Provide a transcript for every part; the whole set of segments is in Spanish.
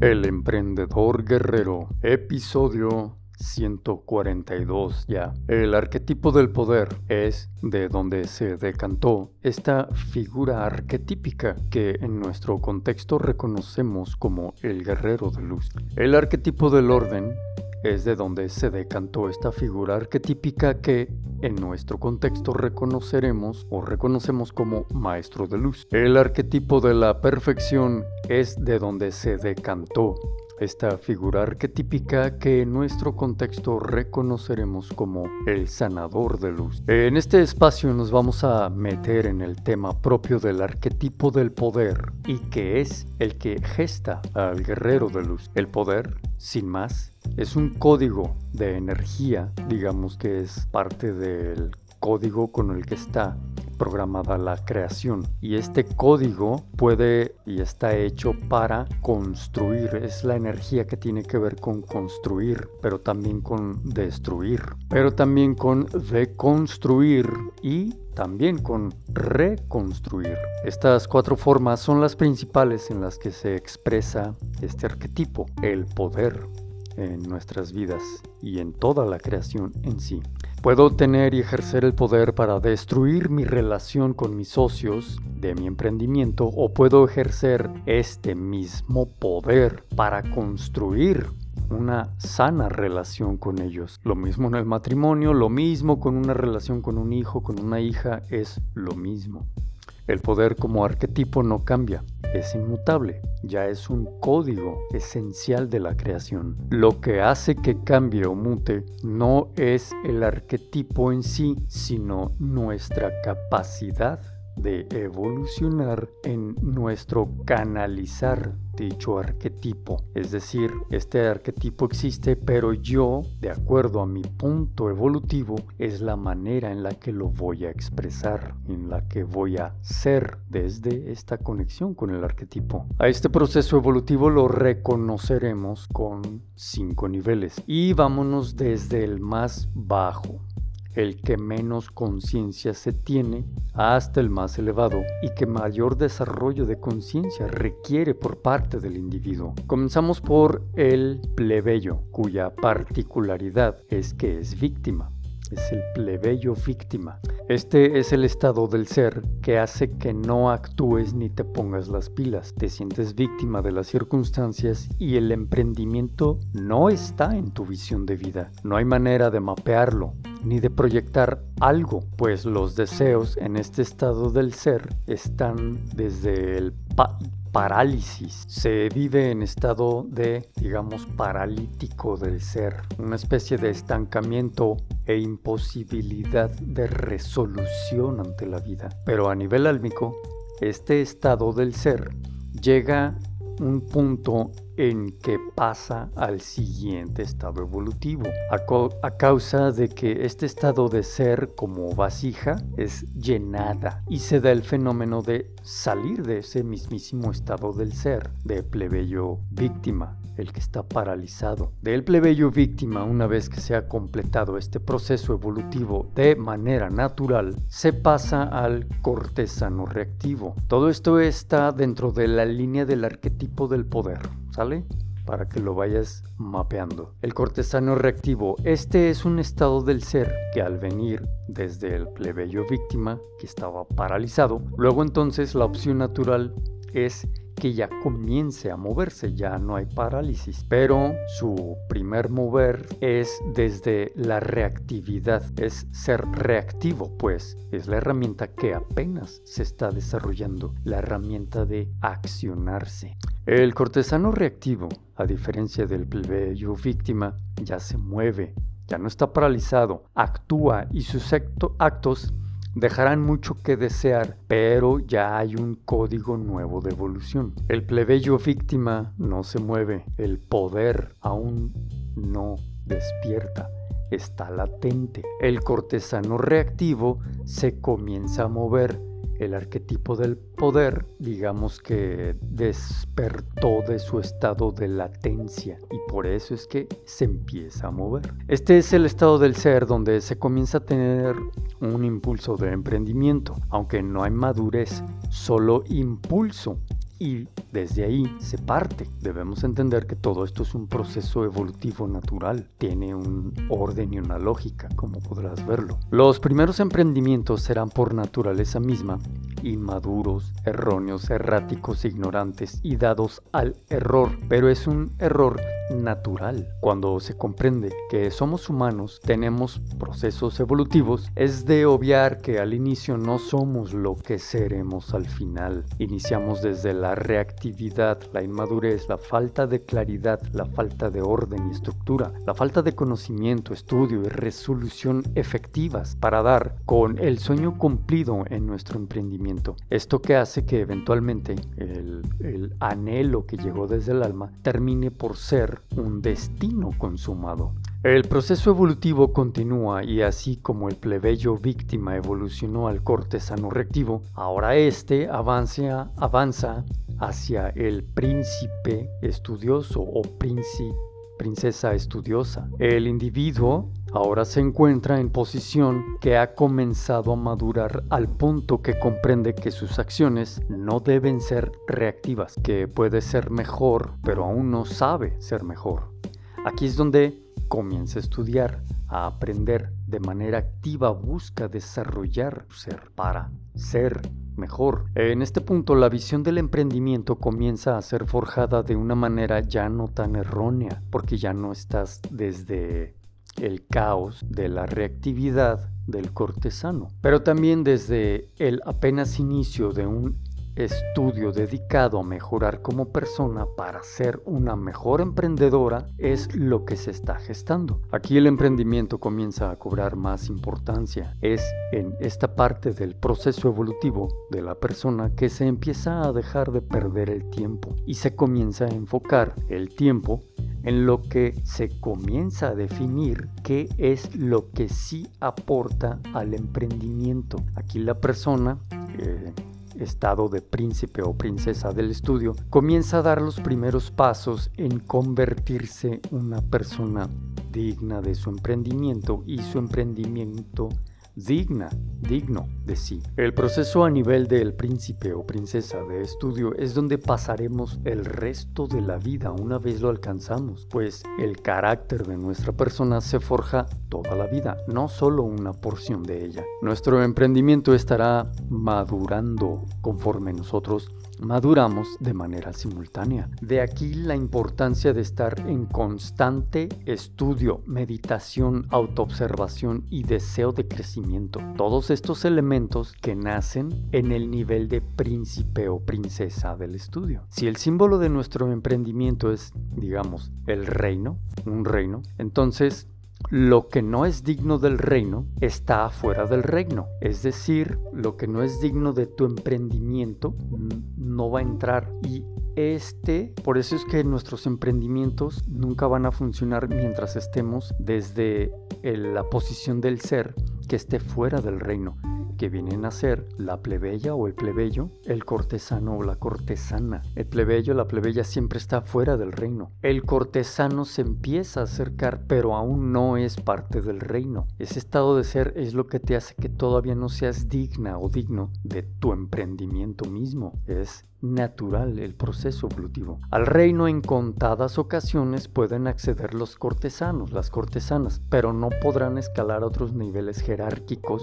El Emprendedor Guerrero, episodio 142 ya. El arquetipo del poder es de donde se decantó esta figura arquetípica que en nuestro contexto reconocemos como el guerrero de luz. El arquetipo del orden es de donde se decantó esta figura arquetípica que en nuestro contexto reconoceremos o reconocemos como maestro de luz. El arquetipo de la perfección es de donde se decantó esta figura arquetípica que en nuestro contexto reconoceremos como el sanador de luz. En este espacio nos vamos a meter en el tema propio del arquetipo del poder y que es el que gesta al guerrero de luz. El poder, sin más, es un código de energía, digamos que es parte del código con el que está programada la creación y este código puede y está hecho para construir es la energía que tiene que ver con construir pero también con destruir pero también con deconstruir y también con reconstruir. Estas cuatro formas son las principales en las que se expresa este arquetipo, el poder en nuestras vidas y en toda la creación en sí. Puedo tener y ejercer el poder para destruir mi relación con mis socios de mi emprendimiento o puedo ejercer este mismo poder para construir una sana relación con ellos. Lo mismo en el matrimonio, lo mismo con una relación con un hijo, con una hija, es lo mismo. El poder como arquetipo no cambia, es inmutable, ya es un código esencial de la creación. Lo que hace que cambie o mute no es el arquetipo en sí, sino nuestra capacidad de evolucionar en nuestro canalizar dicho arquetipo. Es decir, este arquetipo existe, pero yo, de acuerdo a mi punto evolutivo, es la manera en la que lo voy a expresar, en la que voy a ser desde esta conexión con el arquetipo. A este proceso evolutivo lo reconoceremos con cinco niveles y vámonos desde el más bajo el que menos conciencia se tiene hasta el más elevado y que mayor desarrollo de conciencia requiere por parte del individuo. Comenzamos por el plebeyo, cuya particularidad es que es víctima es el plebeyo víctima. Este es el estado del ser que hace que no actúes ni te pongas las pilas. Te sientes víctima de las circunstancias y el emprendimiento no está en tu visión de vida. No hay manera de mapearlo ni de proyectar algo, pues los deseos en este estado del ser están desde el parálisis. Se vive en estado de, digamos, paralítico del ser, una especie de estancamiento e imposibilidad de resolución ante la vida. Pero a nivel álmico, este estado del ser llega un punto en que pasa al siguiente estado evolutivo, a, causa de que este estado de ser como vasija es llenada y se da el fenómeno de salir de ese mismísimo estado del ser, de plebeyo víctima, el que está paralizado. Del plebeyo víctima, una vez que se ha completado este proceso evolutivo de manera natural, se pasa al cortesano reactivo. Todo esto está dentro de la línea del arquetipo del poder, ¿sale? para que lo vayas mapeando. El cortesano reactivo, este es un estado del ser que al venir desde el plebeyo víctima, que estaba paralizado, luego entonces la opción natural es que ya comience a moverse, ya no hay parálisis. Pero su primer mover es desde la reactividad, es ser reactivo, pues es la herramienta que apenas se está desarrollando, la herramienta de accionarse. El cortesano reactivo, a diferencia del plebeyo víctima, ya se mueve, ya no está paralizado, actúa y sus actos dejarán mucho que desear, pero ya hay un código nuevo de evolución. El plebeyo víctima no se mueve, el poder aún no despierta está latente. El cortesano reactivo se comienza a mover el arquetipo del poder, digamos que despertó de su estado de latencia y por eso es que se empieza a mover. Este es el estado del ser donde se comienza a tener un impulso de emprendimiento, aunque no hay madurez, solo impulso y desde ahí se parte. Debemos entender que todo esto es un proceso evolutivo natural, tiene un orden y una lógica, como podrás verlo. Los primeros emprendimientos serán por naturaleza misma inmaduros, erróneos, erráticos, ignorantes y dados al error, pero es un error natural. Cuando se comprende que somos humanos, tenemos procesos evolutivos, es de obviar que al inicio no somos lo que seremos al final. Iniciamos desde la reactividad, la inmadurez, la falta de claridad, la falta de orden y estructura, la falta de conocimiento, estudio y resolución efectivas para dar con el sueño cumplido en nuestro emprendimiento. Esto que hace que eventualmente el, el anhelo que llegó desde el alma termine por ser un destino consumado. El proceso evolutivo continúa y así como el plebeyo víctima evolucionó al cortesano reactivo, ahora este avanza, avanza hacia el príncipe estudioso o princesa estudiosa. El individuo ahora se encuentra en posición que ha comenzado a madurar al punto que comprende que sus acciones no deben ser reactivas, que puede ser mejor, pero aún no sabe ser mejor. Aquí es donde comienza a estudiar, a aprender de manera activa, busca desarrollar ser para ser mejor. En este punto la visión del emprendimiento comienza a ser forjada de una manera ya no tan errónea, porque ya no estás desde el caos de la reactividad del cortesano, pero también desde el apenas inicio de un estudio dedicado a mejorar como persona para ser una mejor emprendedora es lo que se está gestando. Aquí el emprendimiento comienza a cobrar más importancia. Es en esta parte del proceso evolutivo de la persona que se empieza a dejar de perder el tiempo y se comienza a enfocar el tiempo en lo que se comienza a definir qué es lo que sí aporta al emprendimiento. Aquí la persona, eh, estado de príncipe o princesa del estudio, comienza a dar los primeros pasos en convertirse una persona digna de su emprendimiento y su emprendimiento digna, digno de sí. El proceso a nivel del príncipe o princesa de estudio es donde pasaremos el resto de la vida una vez lo alcanzamos, pues el carácter de nuestra persona se forja toda la vida, no solo una porción de ella. Nuestro emprendimiento estará madurando conforme nosotros maduramos de manera simultánea. De aquí la importancia de estar en constante estudio, meditación, autoobservación y deseo de crecimiento. Todos estos elementos que nacen en el nivel de príncipe o princesa del estudio. Si el símbolo de nuestro emprendimiento es, digamos, el reino, un reino, entonces lo que no es digno del reino está afuera del reino. Es decir, lo que no es digno de tu emprendimiento no va a entrar. Y este, por eso es que nuestros emprendimientos nunca van a funcionar mientras estemos desde la posición del ser que esté fuera del reino que vienen a ser la plebeya o el plebeyo, el cortesano o la cortesana. El plebeyo, la plebeya siempre está fuera del reino. El cortesano se empieza a acercar, pero aún no es parte del reino. Ese estado de ser es lo que te hace que todavía no seas digna o digno de tu emprendimiento mismo. Es natural el proceso evolutivo. Al reino en contadas ocasiones pueden acceder los cortesanos, las cortesanas, pero no podrán escalar a otros niveles jerárquicos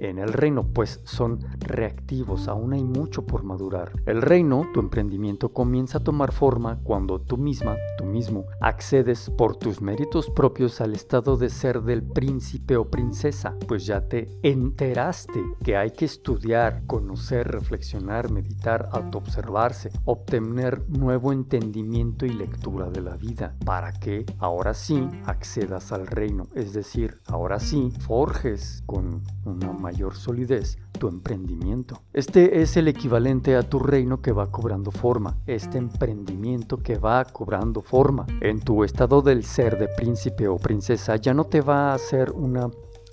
en el reino, pues son reactivos, aún hay mucho por madurar. El reino, tu emprendimiento, comienza a tomar forma cuando tú misma, tú mismo, accedes por tus méritos propios al estado de ser del príncipe o princesa, pues ya te enteraste que hay que estudiar, conocer, reflexionar, meditar, autoobservarse, obtener nuevo entendimiento y lectura de la vida, para que ahora sí accedas al reino, es decir, ahora sí forjes con una mayor solidez tu emprendimiento. Este es el equivalente a tu reino que va cobrando forma, este emprendimiento que va cobrando forma. En tu estado del ser de príncipe o princesa ya no te va a ser una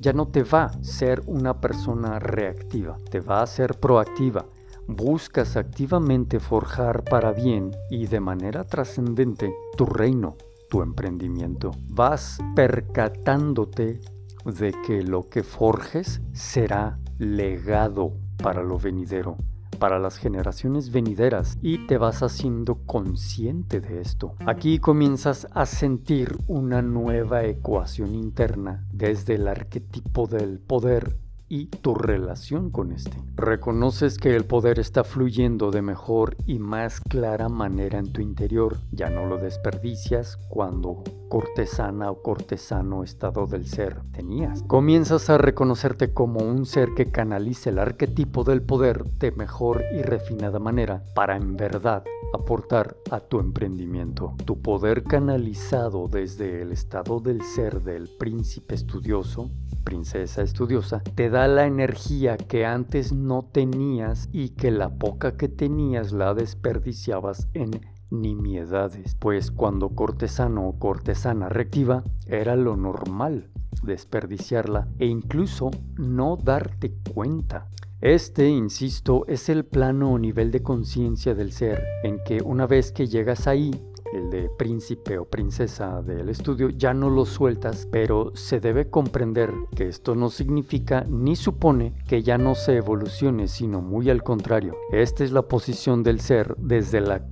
ya no te va a ser una persona reactiva, te va a ser proactiva. Buscas activamente forjar para bien y de manera trascendente tu reino, tu emprendimiento. Vas percatándote de que lo que forjes será legado para lo venidero. para las generaciones venideras y te vas haciendo consciente de esto. Aquí comienzas a sentir una nueva ecuación interna desde el arquetipo del poder y tu relación con este. Reconoces que el poder está fluyendo de mejor y más clara manera en tu interior, ya no lo desperdicias cuando cortesana o cortesano estado del ser tenías. Comienzas a reconocerte como un ser que canaliza el arquetipo del poder de mejor y refinada manera para en verdad aportar a tu emprendimiento. Tu poder canalizado desde el estado del ser del príncipe estudioso princesa estudiosa, te da la energía que antes no tenías y que la poca que tenías la desperdiciabas en nimiedades, pues cuando cortesano o cortesana reactiva era lo normal desperdiciarla e incluso no darte cuenta. Este, insisto, es el plano o nivel de conciencia del ser en que una vez que llegas ahí, el de príncipe o princesa del estudio, ya no lo sueltas, pero se debe comprender que esto no significa ni supone que ya no se evolucione, sino muy al contrario. Esta es la posición del ser desde la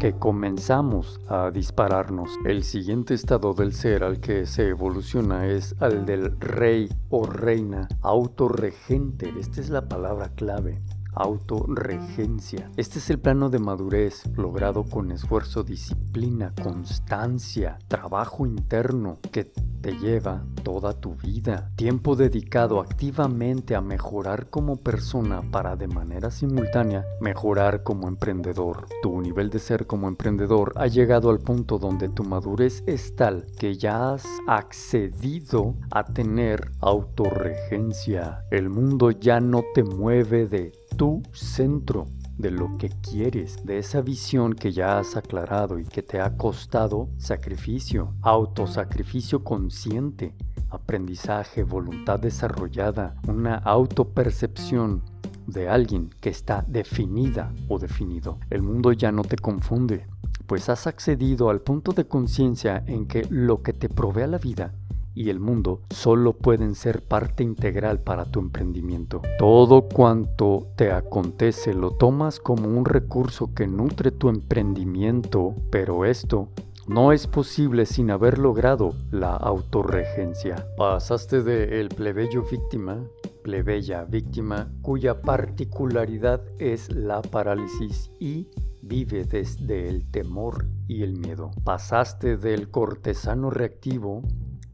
que comenzamos a dispararnos. El siguiente estado del ser al que se evoluciona es al del rey o reina autorregente. Esta es la palabra clave autorregencia. Este es el plano de madurez logrado con esfuerzo, disciplina, constancia, trabajo interno que te lleva toda tu vida. Tiempo dedicado activamente a mejorar como persona para de manera simultánea mejorar como emprendedor. Tu nivel de ser como emprendedor ha llegado al punto donde tu madurez es tal que ya has accedido a tener autorregencia. El mundo ya no te mueve de tu centro de lo que quieres, de esa visión que ya has aclarado y que te ha costado sacrificio, autosacrificio consciente, aprendizaje, voluntad desarrollada, una autopercepción de alguien que está definida o definido. El mundo ya no te confunde, pues has accedido al punto de conciencia en que lo que te provee la vida y el mundo solo pueden ser parte integral para tu emprendimiento. Todo cuanto te acontece lo tomas como un recurso que nutre tu emprendimiento, pero esto no es posible sin haber logrado la autorregencia. Pasaste de el plebeyo víctima, plebeya víctima, cuya particularidad es la parálisis y vive desde el temor y el miedo. Pasaste del cortesano reactivo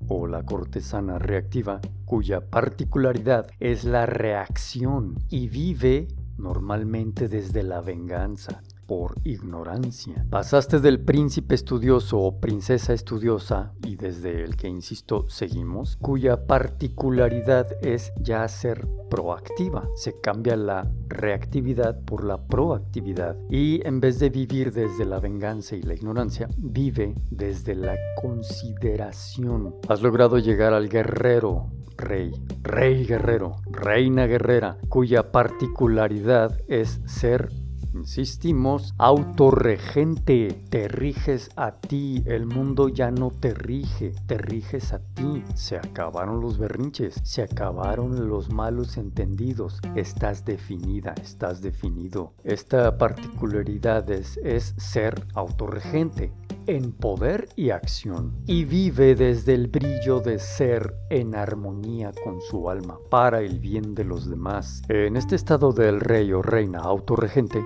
o la cortesana reactiva, cuya particularidad es la reacción y vive normalmente desde la venganza por ignorancia. Pasaste del príncipe estudioso o princesa estudiosa, y desde el que insisto seguimos, cuya particularidad es ya ser proactiva. Se cambia la reactividad por la proactividad y en vez de vivir desde la venganza y la ignorancia, vive desde la consideración. Has logrado llegar al guerrero rey, rey guerrero, reina guerrera, cuya particularidad es ser Insistimos, autorregente, te riges a ti, el mundo ya no te rige, te riges a ti. Se acabaron los berrinches, se acabaron los malos entendidos, estás definida, estás definido. Esta particularidad es, es ser autorregente, en poder y acción y vive desde el brillo de ser en armonía con su alma para el bien de los demás. En este estado del rey o reina autorregente,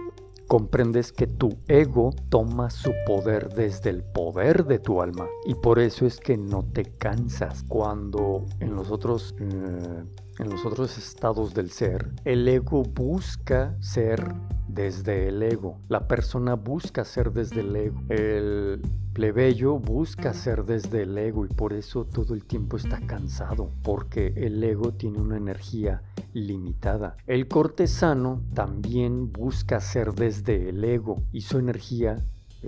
comprendes que tu ego toma su poder desde el poder de tu alma. Y por eso es que no te cansas. Cuando en los otros eh, en los otros estados del ser el ego busca ser desde el ego. La persona busca ser desde el ego. El plebeyo busca ser desde el ego y por eso todo el tiempo está cansado, porque el ego tiene una energía limitada. El cortesano también busca ser desde el ego y su energía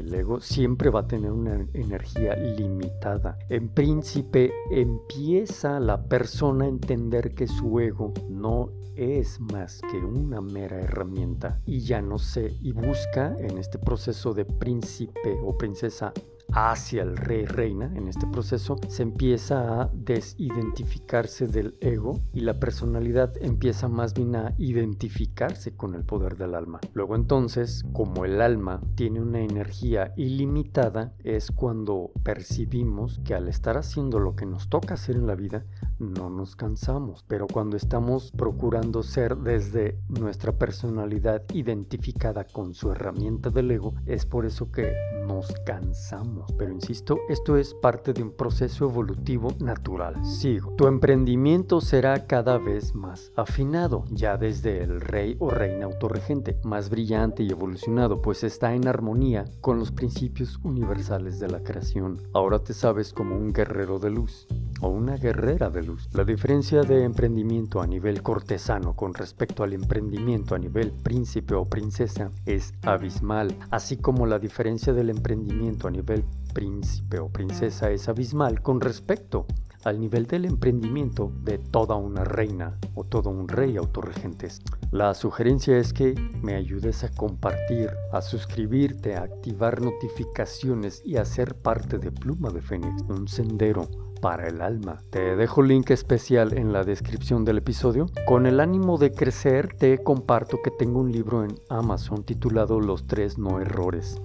el ego siempre va a tener una energía limitada. En príncipe empieza la persona a entender que su ego no es más que una mera herramienta y ya no sé y busca en este proceso de príncipe o princesa hacia el rey reina, en este proceso se empieza a desidentificarse del ego y la personalidad empieza más bien a identificarse con el poder del alma. Luego entonces, como el alma tiene una energía ilimitada, es cuando percibimos que al estar haciendo lo que nos toca hacer en la vida, no nos cansamos. Pero cuando estamos procurando ser desde nuestra personalidad identificada con su herramienta del ego, es por eso que nos cansamos. Pero insisto, esto es parte de un proceso evolutivo natural. Sigo. Tu emprendimiento será cada vez más afinado, ya desde el rey o reina autorregente, más brillante y evolucionado, pues está en armonía con los principios universales de la creación. Ahora te sabes como un guerrero de luz o una guerrera de luz. La diferencia de emprendimiento a nivel cortesano con respecto al emprendimiento a nivel príncipe o princesa es abismal, así como la diferencia del emprendimiento a nivel príncipe o princesa es abismal con respecto al nivel del emprendimiento de toda una reina o todo un rey autorregentes. La sugerencia es que me ayudes a compartir, a suscribirte, a activar notificaciones y a ser parte de Pluma de Fénix, un sendero para el alma. Te dejo link especial en la descripción del episodio. Con el ánimo de crecer, te comparto que tengo un libro en Amazon titulado Los tres no errores.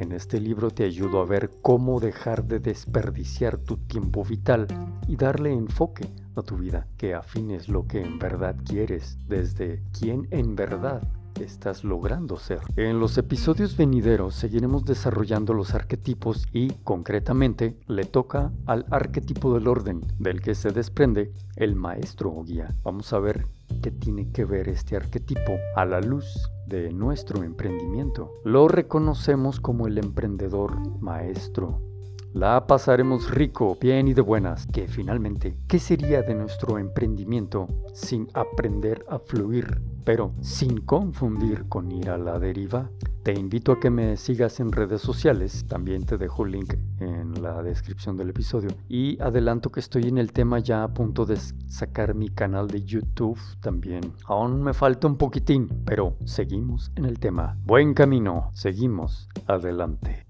En este libro te ayudo a ver cómo dejar de desperdiciar tu tiempo vital y darle enfoque a tu vida, que afines lo que en verdad quieres, desde quién en verdad estás logrando ser. En los episodios venideros seguiremos desarrollando los arquetipos y, concretamente, le toca al arquetipo del orden, del que se desprende el maestro o guía. Vamos a ver qué tiene que ver este arquetipo a la luz de nuestro emprendimiento. Lo reconocemos como el emprendedor maestro la pasaremos rico, bien y de buenas. Que finalmente, ¿qué sería de nuestro emprendimiento sin aprender a fluir, pero sin confundir con ir a la deriva? Te invito a que me sigas en redes sociales, también te dejo el link en la descripción del episodio. Y adelanto que estoy en el tema ya a punto de sacar mi canal de YouTube también. Aún me falta un poquitín, pero seguimos en el tema. Buen camino, seguimos adelante.